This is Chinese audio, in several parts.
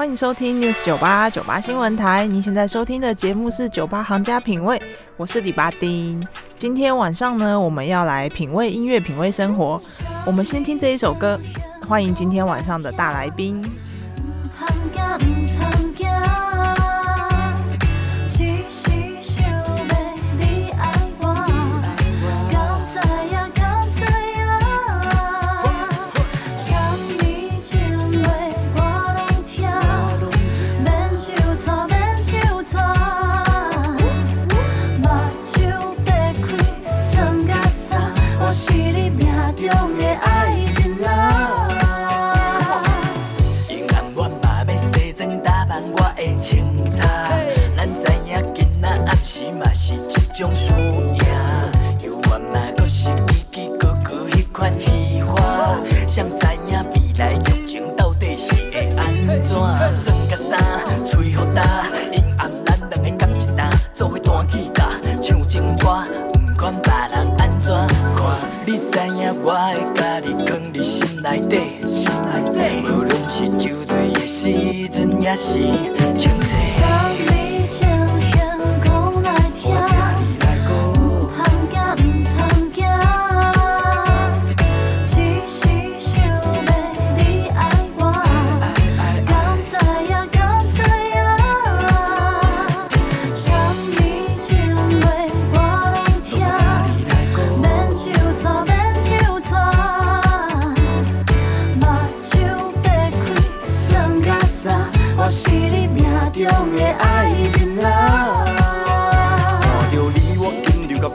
欢迎收听 News 九八九八新闻台。您现在收听的节目是《酒吧行家品味》，我是李巴丁。今天晚上呢，我们要来品味音乐，品味生活。我们先听这一首歌，欢迎今天晚上的大来宾。阵，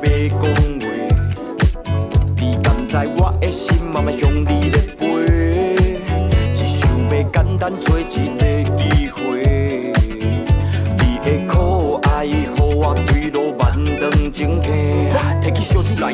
要讲话，你甘知我的心慢慢向你咧飞，只想要简单找一个机会，你的可爱，予我对路万丈情客，起酒来，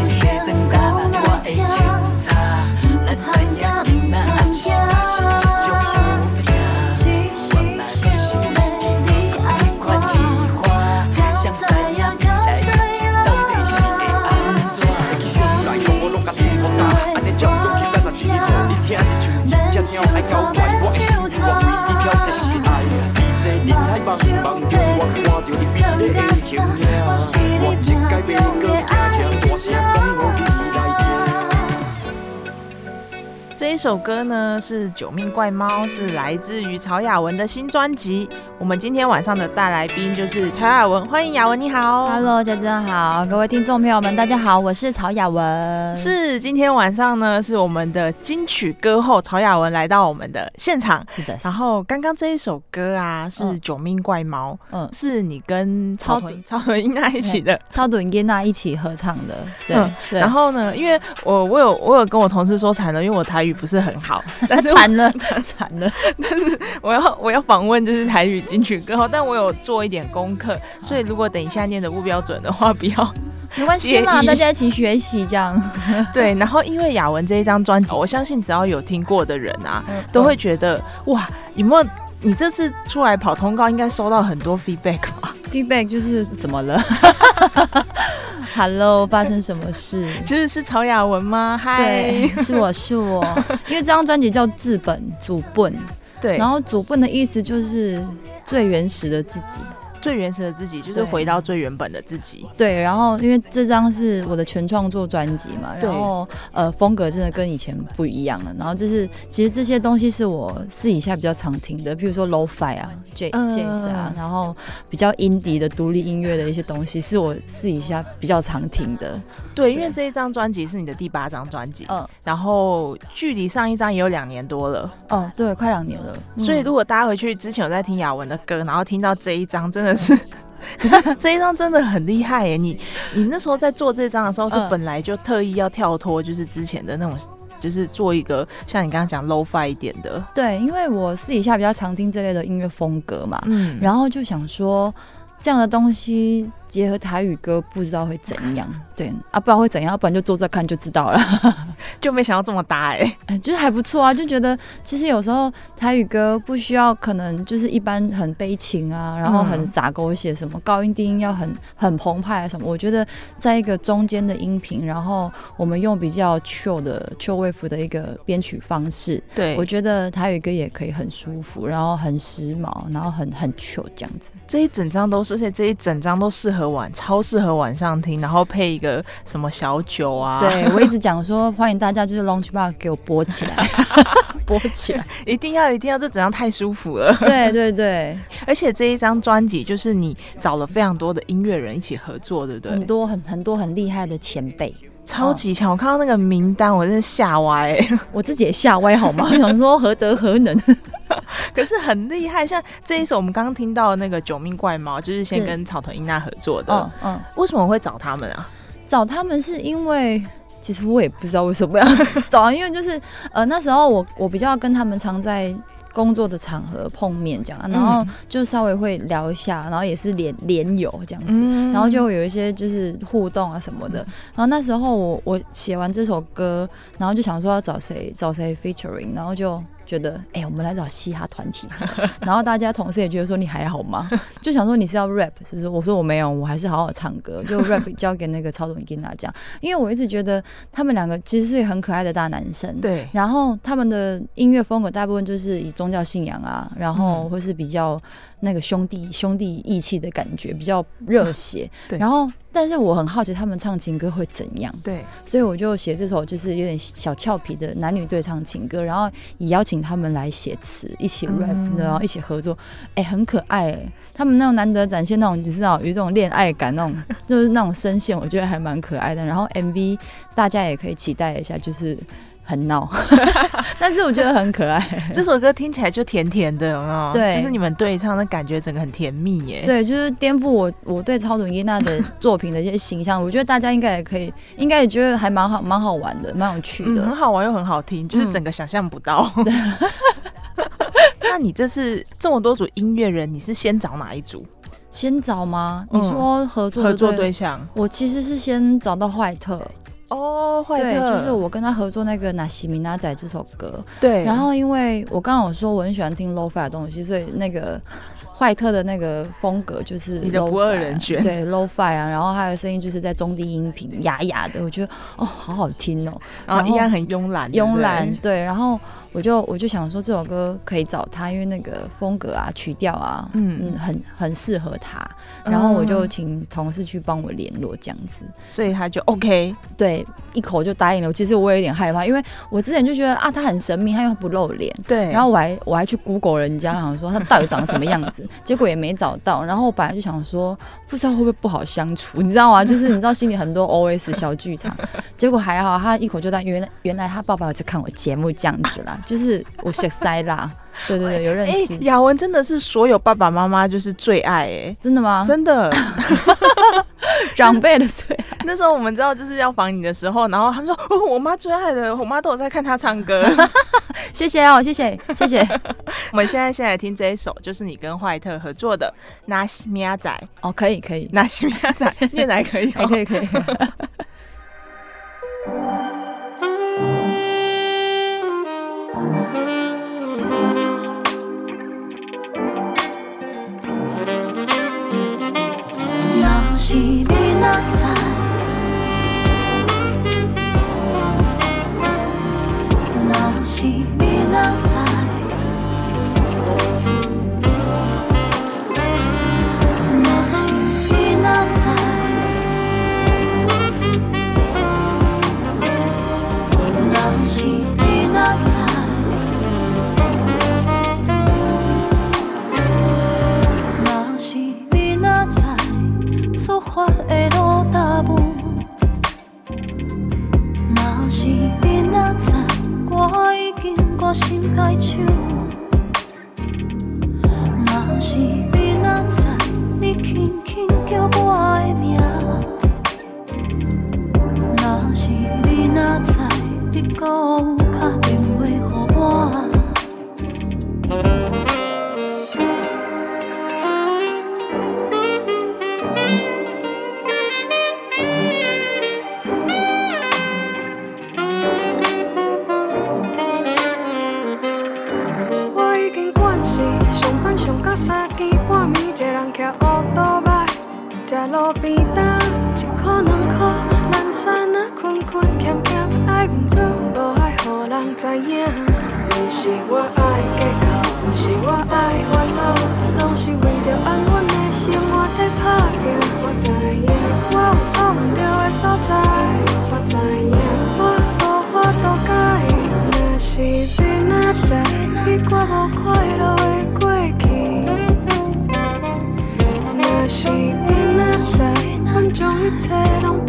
像一这首歌呢是《九命怪猫》，是来自于曹雅文的新专辑。我们今天晚上的大来宾就是曹雅文，欢迎雅文，你好，Hello，家珍好，各位听众朋友们，大家好，我是曹雅文。是今天晚上呢，是我们的金曲歌后曹雅文来到我们的现场。是的，然后刚刚这一首歌啊，是《九命怪猫》，嗯，是你跟超屯超屯英娜一起的，超屯英娜一起合唱的。对，然后呢，因为我我有我有跟我同事说惨了，因为我台语。不是很好，但是惨了，惨了。但是我要我要访问就是台语金曲歌后，但我有做一点功课，所以如果等一下念的不标准的话，不要没关系嘛，大家一起学习这样。对，然后因为雅文这一张专辑，我相信只要有听过的人啊，都会觉得哇，有没有你这次出来跑通告，应该收到很多 feedback 吧？feedback 就是怎么了？Hello，发生什么事？就是是曹雅文吗？嗨，是我是我。因为这张专辑叫自本主笨，对。然后主笨的意思就是最原始的自己。最原始的自己，就是回到最原本的自己。对，然后因为这张是我的全创作专辑嘛，然后呃风格真的跟以前不一样了。然后就是其实这些东西是我私底下比较常听的，比如说 lo-fi 啊、J 嗯 jazz 啊，然后比较 indie 的独立音乐的一些东西，是我私底下比较常听的。对，因为这一张专辑是你的第八张专辑，嗯然后距离上一张也有两年多了，哦，对，快两年了。所以嗯如果大家回去之前有在听雅文的歌，然后听到这一张，真的是。可是这一张真的很厉害耶！你你那时候在做这张的时候，是嗯本来就特意要跳脱，就是之前的那种，就是做一个像你刚刚讲 low fi 一点的，对，因为我私底下比较常听这类的音乐风格嘛，嗯，然后就想说这样的东西结合台语歌，不知道会怎样。对啊，不知道会怎样，要不然就做做看就知道了。就没想到这么搭哎，哎，就是还不错啊，就觉得其实有时候台语歌不需要，可能就是一般很悲情啊，然后很嗯洒狗血，什么高音低音要很很澎湃啊什么。我觉得在一个中间的音频，然后我们用比较 chill 的 chill wave 的一个编曲方式，对我觉得台语歌也可以很舒服，然后很时髦，然后很很 chill 这样子。这一整张都是，而且这一整张都适合晚，超适合晚上听，然后配一个什么小酒啊，，对我一直讲说，欢迎大家就是 Launch Bar 给我播起来，播起来。一定要一定要，这怎样太舒服了。对对对，而且这一张专辑就是你找了非常多的音乐人一起合作，对不对？很多很很多很厉害的前辈，超级强！我看到那个名单，我真的吓歪、欸。我自己也吓歪好吗？我 想说何德何能？可是很厉害，像这一首我们刚刚听到的那个《九命怪猫》，就是先跟草屯英娜合作的。嗯嗯，为什么会找他们啊？找他们是因为。其实我也不知道为什么要找，因为就是呃那时候我我比较跟他们常在工作的场合碰面这样，然后就稍微会聊一下，然后也是连连友这样子，嗯。然后就有一些就是互动啊什么的。然后那时候我我写完这首歌，然后就想说要找谁找谁 featuring，然后就觉得哎、我们来找嘻哈团体。然后大家同事也觉得说你还好吗？就想说你是要 rap，是不是？我说我没有，我还是好好唱歌，就 rap 交给那个超总跟他讲，因为我一直觉得他们两个其实是很可爱的大男生。对，然后他们的音乐风格大部分就是以宗教信仰啊，然后嗯或是比较那个兄弟兄弟义气的感觉，比较热血。对然后但是我很好奇他们唱情歌会怎样，对，所以我就写这首就是有点小俏皮的男女对唱情歌，然后也邀请他们来写词，一起 rap，、嗯然后一起合作，哎、很可爱哎、他们那种难得展现那种就是那种有一种恋爱感，那种就是那种声线，我觉得还蛮可爱的。然后 MV 大家也可以期待一下，就是很闹，但是我觉得很可爱。这首歌听起来就甜甜的，有没有？对就是你们对唱的感觉，整个很甜蜜耶。，对，就是颠覆我我对超准伊娜的作品的一些形象，我觉得大家应该也可以，应该也觉得还蛮好、蛮好玩的，蛮有趣嗯，的。很好玩又很好听，就是嗯整个想象不到。那你这次这么多组音乐人，你是先找哪一组先找吗？嗯你说合作合作对对象？我其实是先找到坏特，哦，坏对，特就是我跟他合作那个《纳西米娜仔》这首歌。对，然后因为我刚刚有说我很喜欢听 low fi 的东西，所以那个坏特的那个风格就是你的不二人选。对 low fi 啊，然后还有声音就是在中低音频哑哑的，我觉得哦好好听哦，然后然后一样很慵懒，慵懒对，然后我就我就想说这首歌可以找他，因为那个风格啊曲调啊，嗯。嗯很很适合他，然后我就嗯请同事去帮我联络这样子。所以他就 OK，对，一口就答应了。其实我有点害怕，因为我之前就觉得啊，他很神秘，他又不露脸。对，然后我还我还去 Google 人家，好像说他到底长什么样子，结果也没找到。然后我本来就想说，不知道会不会不好相处，你知道吗？就是你知道心里很多 OS 小剧场。结果还好，他一口就答应。原来原来他爸爸有在看我节目这样子啦，就是我小塞啦。对对对，有认哎识。，雅文真的是所有爸爸妈妈就是最爱哎。真的吗？真的，长辈的最爱那时候我们知道就是要防你的时候，然后他们说：“哦，我妈最爱的，我妈都有在看他唱歌。谢谢哦，谢谢 谢谢。”我们现在先来听这一首，就是你跟坏特合作的《那西米亚仔》，哦，可以可以，那西米亚仔 念来可以、哦，还可以可以。若 是你若知，若是你心解手。若是知影。毋是我爱计较，毋是我爱烦恼，拢是为着安稳的生活在打拼。我知影，我有错毋对的所在，我知影，我无法度改。若是你若知，你我无快乐的过去。若是你若知，咱将一切拢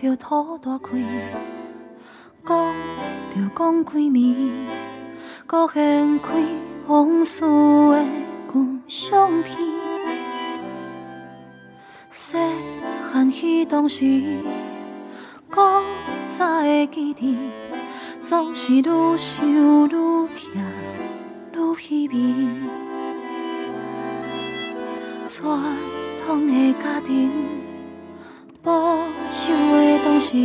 着土大开，讲着讲几暝，搁掀开往事的旧相片。细汉彼当时，搁早会记得，总是愈想愈痛，愈稀微。传统的家庭。保守的当时，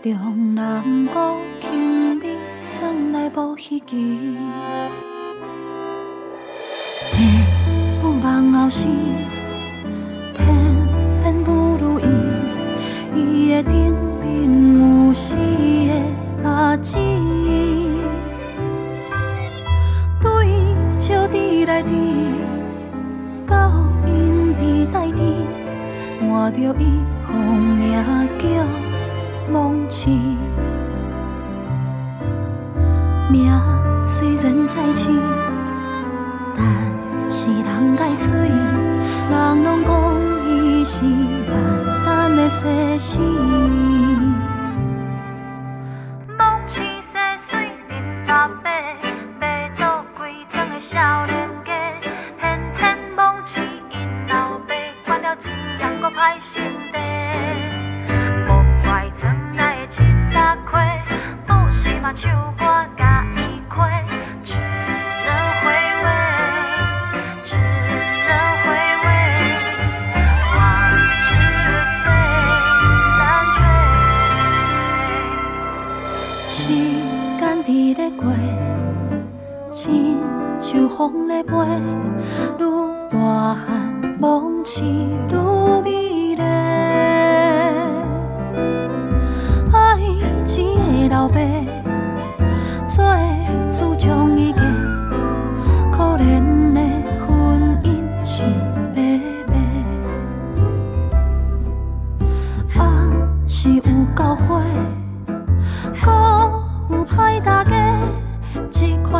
中南国轻美算来无稀奇。天不望后生，偏偏不如意。伊的顶面有死的阿姊，对伊笑伫来伫，到因伫代替。换着伊互名叫忘记，名虽然在醒，但是人该出意，人拢讲伊是万单的西施。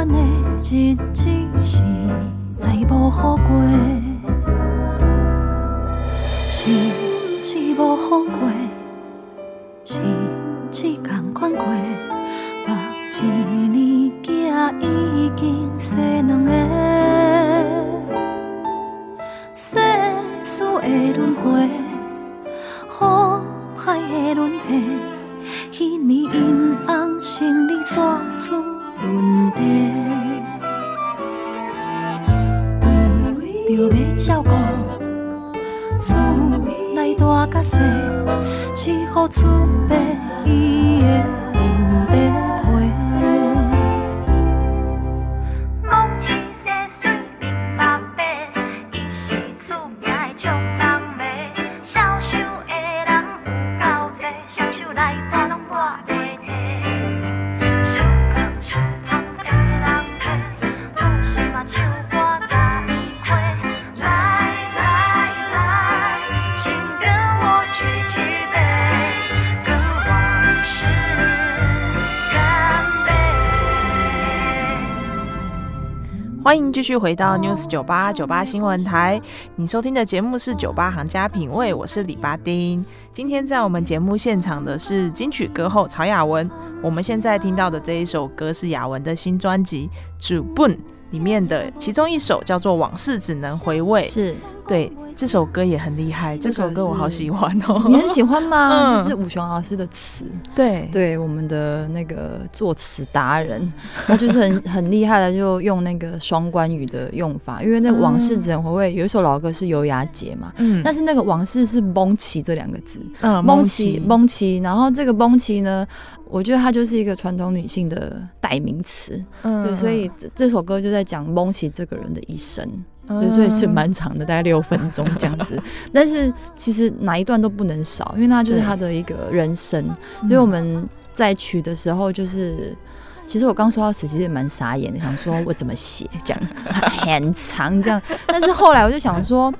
款的日子实在无好过，日子无好过，日子共款过。目一年仔已经生只好出卖伊的欢迎继续回到 News 九八九八新闻台，你收听的节目是九八行家品味，我是李巴丁。今天在我们节目现场的是金曲歌后曹雅文。我们现在听到的这一首歌是雅文的新专辑《主 bun》里面的其中一首，叫做《往事只能回味》。是对，这首歌也很厉害，这这个首歌我好喜欢哦。你很喜欢吗？嗯。这是武雄老师的词，对。对我们的那个作词达人，他就是很 很厉害的，就用那个双关语的用法，因为那个往事只能回味，有一首老歌是《优雅姐》嘛，嗯。但是那个往事是蒙奇这两个字，嗯蒙奇蒙奇，然后这个蒙奇呢，我觉得它就是一个传统女性的代名词，嗯对，所以这这首歌就在讲蒙奇这个人的一生。所以是蛮长的，大概六分钟这样子。但是其实哪一段都不能少，因为那就是他的一个人生。嗯所以我们在取的时候，就是其实我刚收到时，其实也蛮傻眼的，想说我怎么写这样 很长这样。但是后来我就想说。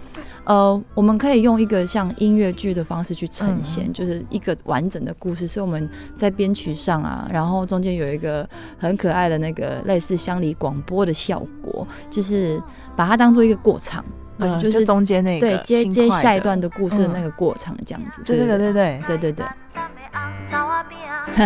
呃，我们可以用一个像音乐剧的方式去呈现，就是一个完整的故事，所以我们在编曲上啊，然后中间有一个很可爱的那个类似乡里广播的效果，就是把它当做一个过场，对，嗯就是中间那个对接接下一段的故事的嗯那个过场，这样子，就这个对对不对？对对对，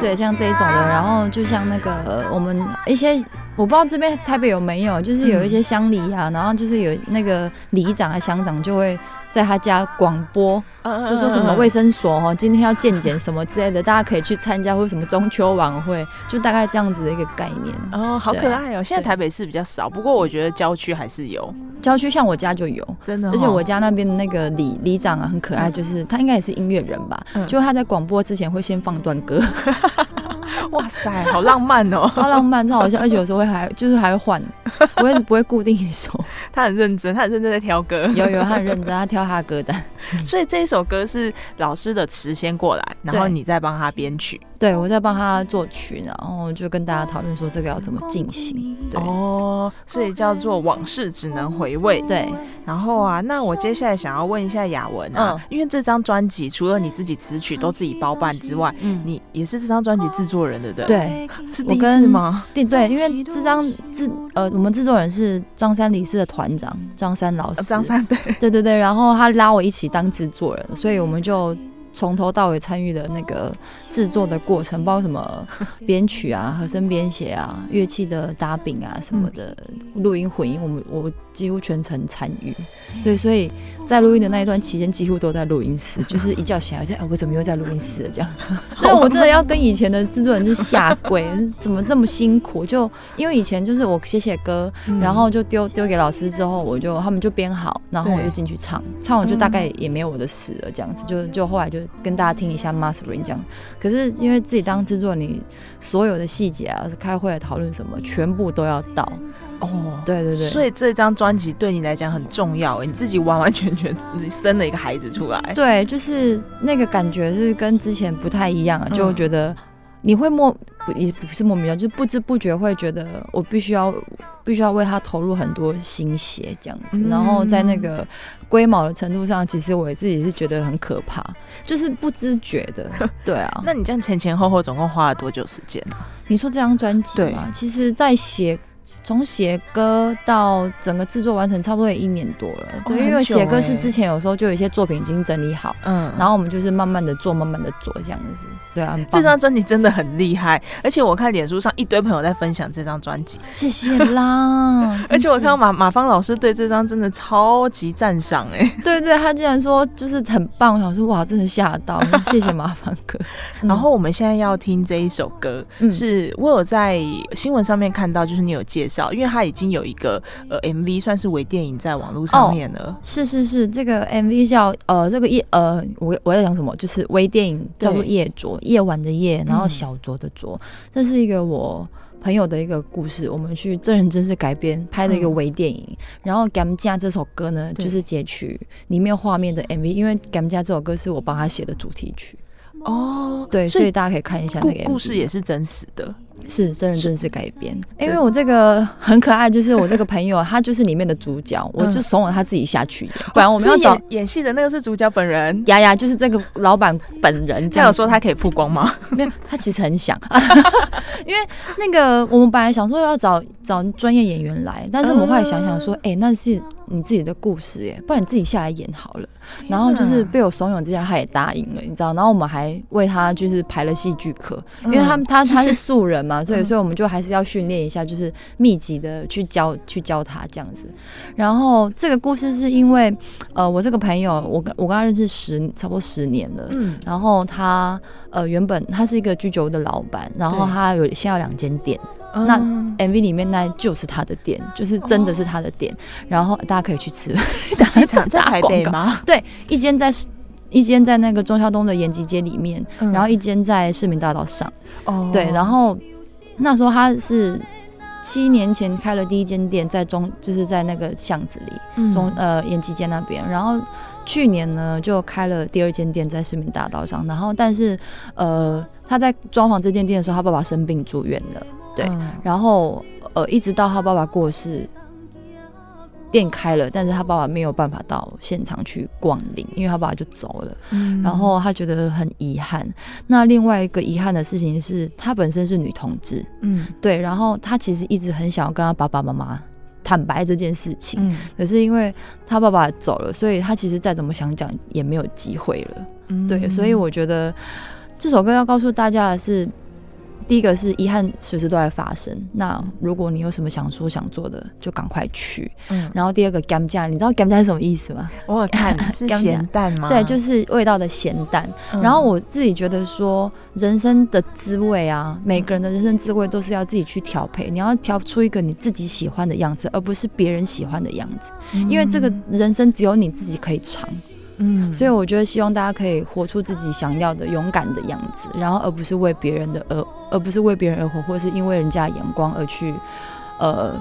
对，像这一种的，然后就像那个我们一些，我不知道这边台北有没有，就是有一些乡里啊，然后就是有那个里长啊、乡长就会在他家广播，嗯就说什么卫生所哦，今天要健检什么之类的，大家可以去参加，或者什么中秋晚会，就大概这样子的一个概念。哦，好可爱哦！现在台北市比较少，不过我觉得郊区还是有，郊区像我家就有，真的哦。而且我家那边的那个里里长啊，很可爱，就是他应该也是音乐人吧，嗯就他在广播之前会先放段歌，哇塞，好浪漫哦！超浪漫，超好笑，而且有时候会还就是还会换，不会不会固定一首，他很认真，他很认真在挑歌。有有他很认真，他挑他的歌单。所以这一首歌是老师的词先过来，然后你再帮他编曲。对我在帮他作曲，然后就跟大家讨论说这个要怎么进行。对哦，所以叫做往事只能回味。对，然后啊，那我接下来想要问一下雅文啊，嗯因为这张专辑除了你自己词曲都自己包办之外，嗯，你也是这张专辑制作人，对不对？，对是第一我跟次吗？对对，因为这张制呃，我们制作人是张三李四的团长张三老师，呃张三对，对对对，然后他拉我一起当制作人，所以我们就从头到尾参与的那个制作的过程，包括什么 编曲啊、和声编写啊、乐器的打饼啊什么的，录音混音，我们我几乎全程参与。对，所以在录音的那一段期间，几乎都在录音室，就是一觉醒来在，哎，我怎么又在录音室了？这样，但我真的要跟以前的制作人就是下跪，怎么这么辛苦？就因为以前就是我写写歌，然后就丢丢给老师之后，我就他们就编好，然后我就进去唱，唱完就大概也没有我的事了，这样子就就后来就跟大家听一下 mastering 这样。可是因为自己当制作人，你所有的细节啊、开会讨论什么，全部都要到。哦，对对对，所以这张专辑对你来讲很重要，你自己完完全全生了一个孩子出来。对，就是那个感觉是跟之前不太一样，嗯就觉得。你会莫不也不是莫名其妙，就是不知不觉会觉得我必须要必须要为他投入很多心血这样子，嗯然后在那个龟毛的程度上，其实我自己是觉得很可怕，就是不知觉的，对啊。那你这样前前后后总共花了多久时间啊？你说这张专辑对嘛，其实在写。从写歌到整个制作完成，差不多也一年多了。对，因为写歌是欸之前有时候就有一些作品已经整理好，嗯，然后我们就是慢慢的做，慢慢的做这样子。对啊，这张专辑真的很厉害，而且我看脸书上一堆朋友在分享这张专辑，谢谢啦。而且我看到马马芳老师对这张真的超级赞赏 哎。对对，他竟然说就是很棒，我想说哇，真的吓到，谢谢马芳哥。嗯然后我们现在要听这一首歌，嗯是我有在新闻上面看到，就是你有介绍，因为它已经有一个呃 MV，算是微电影在网络上面了。是是是，这个 MV 叫呃这个夜呃我我要讲什么？就是微电影叫做夜酌，夜晚的夜，然后嗯小酌的酌，这是一个我。朋友的一个故事，我们去真人真事改编拍的一个嗯微电影。然后《Gam 家》这首歌呢，就是截取里面画面的 MV，因为《Gam 家》这首歌是我帮他写的主题曲，哦，对，所以大家可以看一下故那个故事也是真实的。是真人真事改编，因为我这个很可爱，就是我这个朋友，他就是里面的主角，我就怂恿他自己下去演，不然我们要找演演戏的那个是主角本人。雅雅，就是这个老板本人这这样。说他可以曝光吗？没有，他其实很想，因为那个我们本来想说要找找专业演员来，但是我们后来想想说，哎、那是你自己的故事耶，不然你自己下来演好了。然后就是被我怂恿之下，他也答应了，你知道。然后我们还为他就是排了戏剧课，因为他嗯他他是素人嘛，所以嗯所以我们就还是要训练一下，就是密集的去教去教他这样子。然后这个故事是因为呃，我这个朋友，我跟我跟他认识十差不多十年了，嗯，然后他呃原本他是一个居酒屋的老板，然后他有现在有两间店那嗯，MV 里面那就是他的店，就是真的是他的店，然后大家可以去吃。是 机场在台北吗？对，一间在一间在那个中孝东的延吉街里面，嗯。然后一间在市民大道上。哦。对，然后那时候他是七年前开了第一间店，在中就是在那个巷子里，嗯。中呃延吉街那边，然后去年呢就开了第二间店在市民大道上，然后但是呃他在装潢这间店的时候，他爸爸生病住院了，对嗯然后呃一直到他爸爸过世。店开了，但是他爸爸没有办法到现场去逛领，因为他爸爸就走了。嗯然后他觉得很遗憾。那另外一个遗憾的事情是，她本身是女同志，嗯对，然后她其实一直很想要跟她爸爸妈妈坦白这件事情，嗯可是因为他爸爸走了，所以他其实再怎么想讲也没有机会了。嗯对，所以我觉得这首歌要告诉大家的是。第一个是遗憾随时都在发生，那如果你有什么想说想做的，就赶快去。嗯，然后第二个 gam 酱，你知道 gam 酱是什么意思吗？我有看是 咸蛋吗？对，就是味道的咸蛋。嗯然后我自己觉得说，人生的滋味啊，每个人的人生滋味都是要自己去调配，你要调出一个你自己喜欢的样子，而不是别人喜欢的样子。因为这个人生只有你自己可以尝，嗯所以我觉得希望大家可以活出自己想要的勇敢的样子，然后而不是为别人的而而不是为别人而活，或者是因为人家的眼光而去呃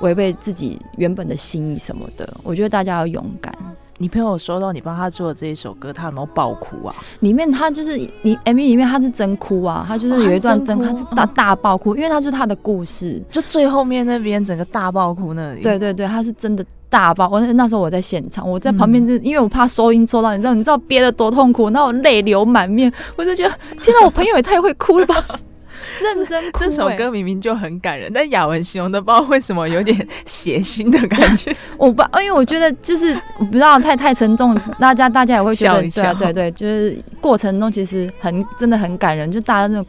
违背自己原本的心意什么的。我觉得大家要勇敢。你朋友收到你帮他做的这一首歌，他有没有爆哭啊？里面他就是你 MV 里面他是真哭啊，他就是有一段真，哦他是真他是大嗯大爆哭，因为他是他的故事。就最后面那边整个大爆哭那里。对对对，他是真的大爆。我那那时候我在现场，我在旁边嗯就、因为我怕收音收到，你知道你知道憋得多痛苦，那我泪流满面，我就觉得天哪，我朋友也太会哭了吧，认真哭、这首欸歌明明就很感人，但雅文形容的不知道为什么有点血腥的感觉。我不，因为我觉得就是我不知道太太沉重，大家大家也会觉得对啊对对，就是过程中其实很真的很感人，就大家那种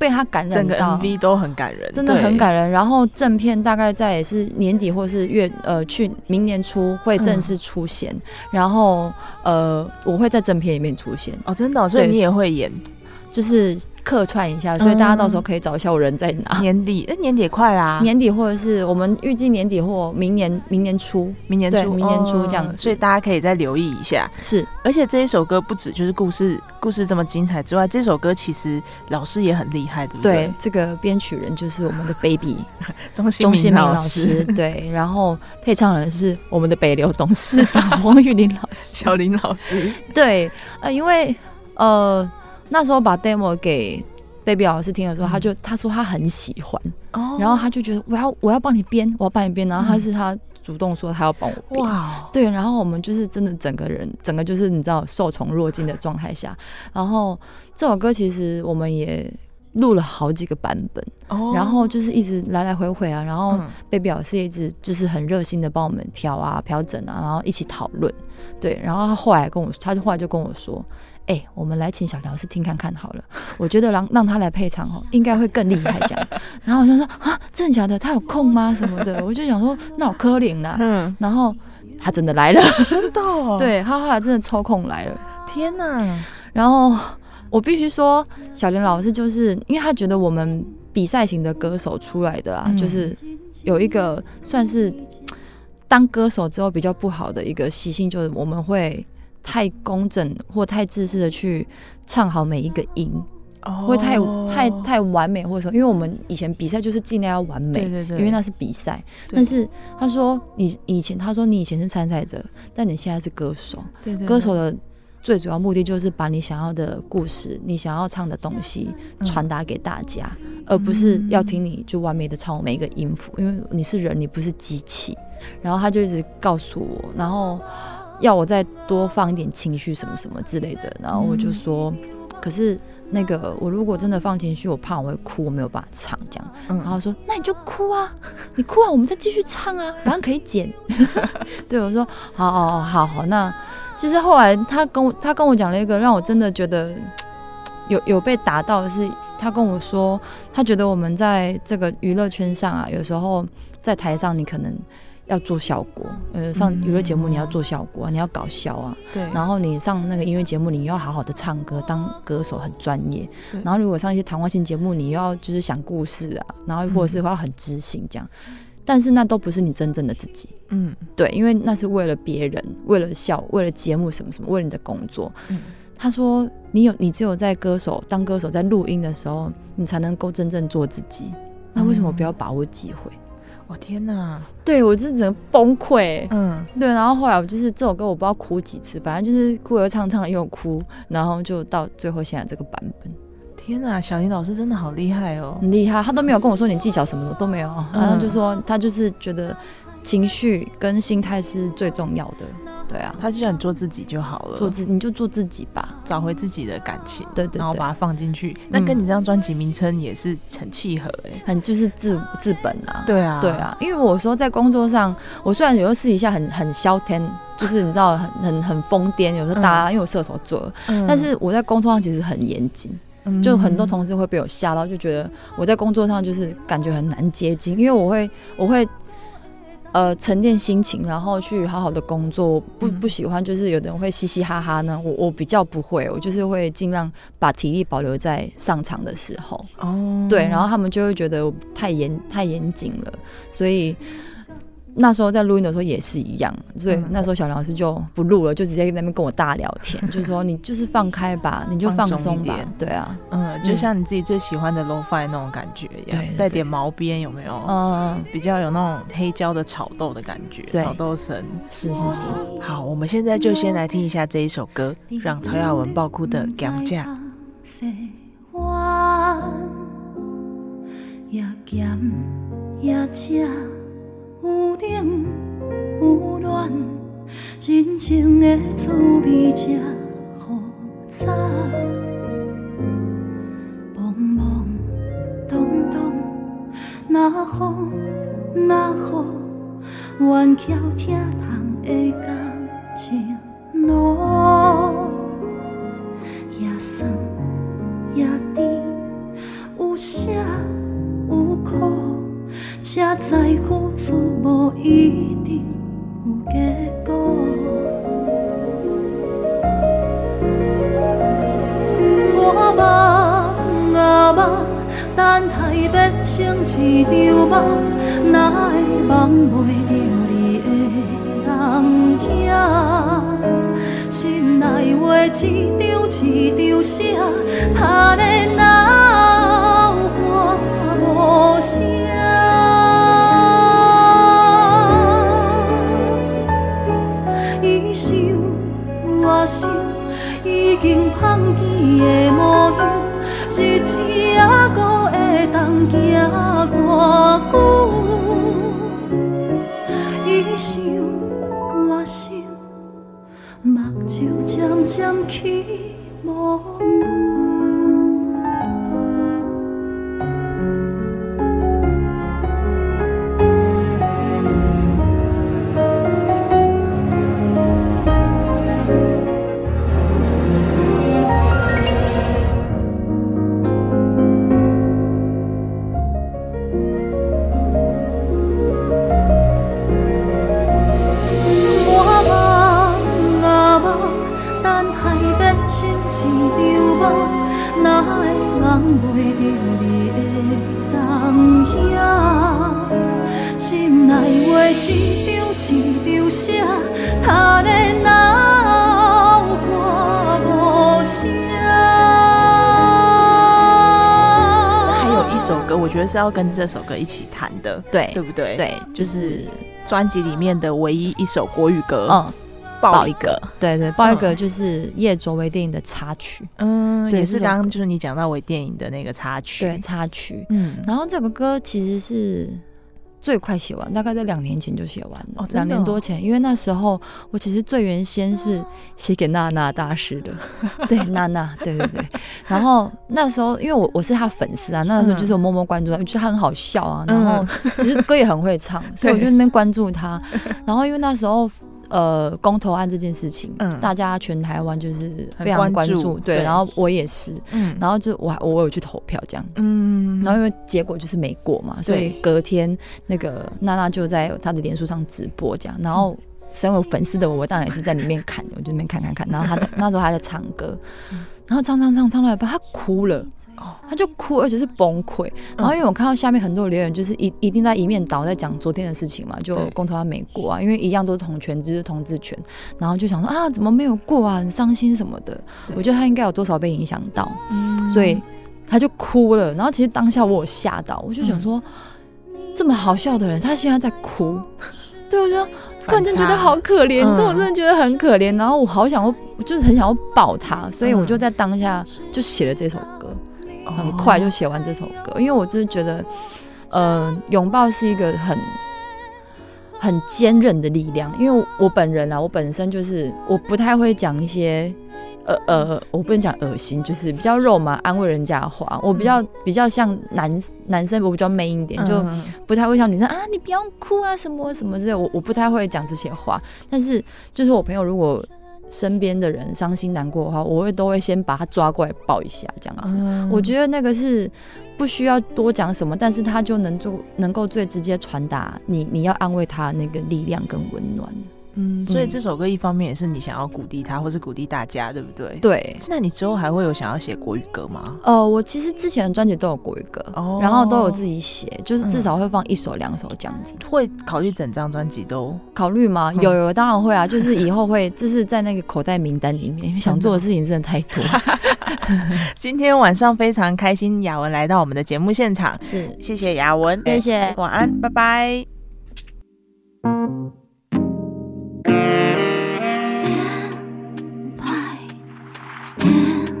被他感染整个到。MV 都很感人，真的很感人。然后正片大概在也是年底或是月呃去明年初会正式出现，然后呃我会在正片里面出现，哦，真的哦、所以你也会演就是客串一下，所以大家到时候可以找一下我人在哪。年底，哎、年底也快啦，年底或者是我们预计年底或明年明年初。明年初，明年初这样哦子。所以大家可以再留意一下。是。而且这一首歌不止就是故事故事这么精彩之外，这首歌其实老师也很厉害，对不对？对？这个编曲人就是我们的 baby 钟新明老师，、对，然后配唱人是我们的北流董事长 黄玉林老师，小林老师，对，呃，因为呃那时候把 demo 给 baby 老师听的时候，他就他说他很喜欢，哦然后他就觉得我要我要帮你编，我要帮你编，然后他是他主动说他要帮我编。哇，对，然后我们就是真的整个人，整个就是你知道受宠若惊的状态下，然后这首歌其实我们也录了好几个版本，哦然后就是一直来来回回啊，然后嗯贝贝老师一直就是很热心的帮我们调啊、调整啊，然后一起讨论。对，然后他后来跟我，他就后来就跟我说。哎、我们来请小梁老师听看看好了，我觉得让让他来配唱哦，应该会更厉害这样。然后我就说啊，真的假的？他有空吗？什么的？我就想说，那我柯林啦。嗯，然后他真的来了，真的哦，，对他后来真的抽空来了。天哪，然后我必须说，小林老师就是因为他觉得我们比赛型的歌手出来的啊，嗯就是有一个算是 当歌手之后比较不好的一个习性，就是我们会太工整或太自私的去唱好每一个音，哦。会太太太完美，或者说，因为我们以前比赛就是尽量要完美，对对对。因为那是比赛。但是他说你以前他说你以前是参赛者，但你现在是歌手，对对歌手的最主要目的就是把你想要的故事、你想要唱的东西嗯。传达给大家，而不是要听你就完美的唱每一个音符，因为你是人，你不是机器。然后他就一直告诉我，然后要我再多放一点情绪什么什么之类的，然后我就说，可是那个我如果真的放情绪，我怕我会哭，我没有办法唱这样。嗯然后说那你就哭啊，你哭啊，我们再继续唱啊，反正可以剪。对我说好好好好好，那其实后来他跟我他跟我讲了一个让我真的觉得有有被打到的是，他跟我说他觉得我们在这个娱乐圈上啊，有时候在台上你可能。要做效果，呃，上娱乐节目你要做效果啊，你要搞笑啊，对，然后你上那个音乐节目，你要好好的唱歌，当歌手很专业。然后如果上一些谈话性节目，你要就是想故事啊，然后或者是要很知性这样。但是那都不是你真正的自己，嗯。对，因为那是为了别人，为了笑，为了节目什么什么，为了你的工作。嗯。他说：“你有，你只有在歌手当歌手在录音的时候，你才能够真正做自己。那为什么不要把握机会？”我天哪，对我真的整个崩溃。欸、嗯，对，然后后来我就是这首歌，我不知道哭几次，反正就是哭又唱，唱了又哭，然后就到最后现在这个版本，天哪，小林老师真的好厉害哦，很厉害。他都没有跟我说你技巧什么的都没有，然后就嗯说他就是觉得情绪跟心态是最重要的，对啊，他就叫你做自己就好了，做自你就做自己吧，找回自己的感情，对对对。然后把，它放进去，那跟你这张专辑名称也是很契合哎，很就是自自本啊，对啊，对，啊，因为我说在工作上，我虽然有时候私底下很很消天，就是你知道很很很疯癫，有时候大家、因为我射手座，嗯。但是我在工作上其实很严谨。就很多同事会被我吓到，就觉得我在工作上就是感觉很难接近，因为我会我会呃沉淀心情，然后去好好的工作。不嗯不喜欢就是有的人会嘻嘻哈哈呢，我我比较不会，我就是会尽量把体力保留在上场的时候。哦，对，然后他们就会觉得我太严太严谨了，所以。那时候在录音的时候也是一样，所以嗯那时候小梁老师就不录了，就直接在那边跟我大聊天，就说你就是放开吧，你就放松吧对啊，嗯，就像你自己最喜欢的 low fi 那种感觉一样带点毛边有没有？嗯，比较有那种黑胶的炒豆的感觉，炒豆声。是是是。好，我们现在就先来听一下这一首歌，让曹雅文爆哭的《感价》。也咸也赤，有冷有暖，人情的滋味这复杂。茫茫动动，那风那雨，愿翘疼痛的感情路，一定有结果。我梦啊梦，等待变成一场梦，哪会梦袂着你的人影？心内话一张一张写，他的脑经芳见的模样，日子还搁会当行偌久？伊想，我想，目睭渐渐起雾。是要跟这首歌一起弹的，对对不对？，对，就是专辑里面的唯一一首国语歌，嗯，爆一个。抱一个，对对，爆一个嗯。就是叶卓为电影的插曲，嗯，也是刚刚就是你讲到微电影的那个插曲，对，插曲。嗯，然后这个歌其实是最快写完，大概在两年前就写完了，两年哦多前。因为那时候我其实最原先是写给娜娜大师的，对娜娜，对对对。然后那时候因为我我是他粉丝啊，那时候就是我默默关注他，我觉得他很好笑啊，然后其实歌也很会唱，所以我就那边关注他。然后因为那时候。呃，公投案这件事情，嗯。大家全台湾就是非常关注对，然后我也是，嗯，然后就我我有去投票这样，嗯，然后因为结果就是没过嘛，所以隔天那个娜娜就在她的脸书上直播这样，然后身为粉丝的我，我当然也是在里面看，我就在那边看看看，然后她在 那时候还在唱歌，然后唱唱唱唱到一半，她哭了。哦她就哭，而且是崩溃。然后因为我看到下面很多留言，就是一一定在一面倒在讲昨天的事情嘛，就对。公投案没过啊，因为一样都是同权，就是同志权，然后就想说啊，怎么没有过啊，很伤心什么的。我觉得他应该有多少被影响到，嗯。所以他就哭了。然后其实当下我有吓到，我就想说，这么好笑的人，他现在在哭。对，我就突然间觉得好可怜，嗯。这我真的觉得很可怜。然后我好想要，就是很想要抱他，所以我就嗯。在当下就写了这首歌，很快就写完这首歌。因为我就是觉得，呃，拥抱是一个很很坚韧的力量。因为我本人啊，我本身就是我不太会讲一些。呃呃，我不能讲恶心，就是比较肉麻、安慰人家的话。我比较比较像男男生，我比较 man 一点，就嗯不太会像女生啊，你不要哭啊，什么什么之类的。我我不太会讲这些话。但是就是我朋友如果身边的人伤心难过的话，我会都会先把他抓过来抱一下，这样子。嗯我觉得那个是不需要多讲什么，但是他就能做能够最直接传达你你要安慰他那个力量跟温暖。嗯，所以嗯这首歌一方面也是你想要鼓励他，或是鼓励大家，对不对？。对，那你之后还会有想要写国语歌吗？呃，我其实之前的专辑都有国语歌，哦然后都有自己写，就是至嗯少会放一首两首这样子。会考虑整张专辑都 考虑吗？嗯有有，当然会啊，就是以后会，就是在那个口袋名单里面，因为想做的事情真的太多。今天晚上非常开心，雅文来到我们的节目现场，是，谢谢雅文，谢谢。晚安，拜拜。Stand by, stand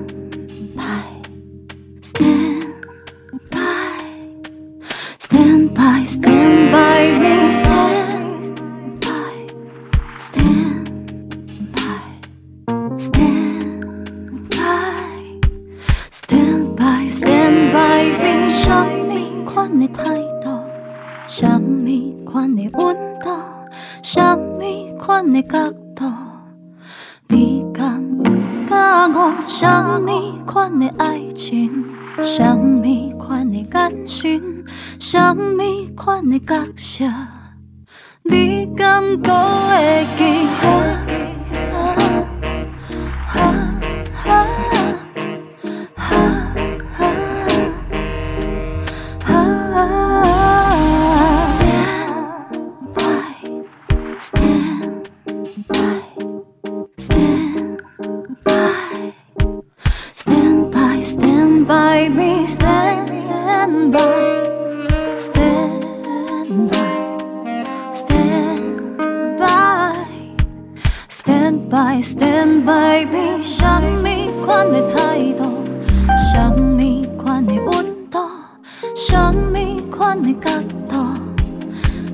stand by, stand by me，什么款的态度，什么款的温度，什么款的角度。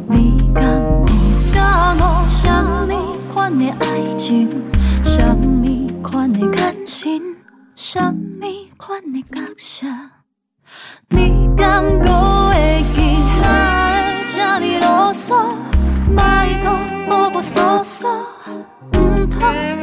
你敢有甲我？什么款的爱情？什么款的眼神，什么款的角色，你敢我会记？哪会这呢啰嗦？莫搁无无嗦嗦，毋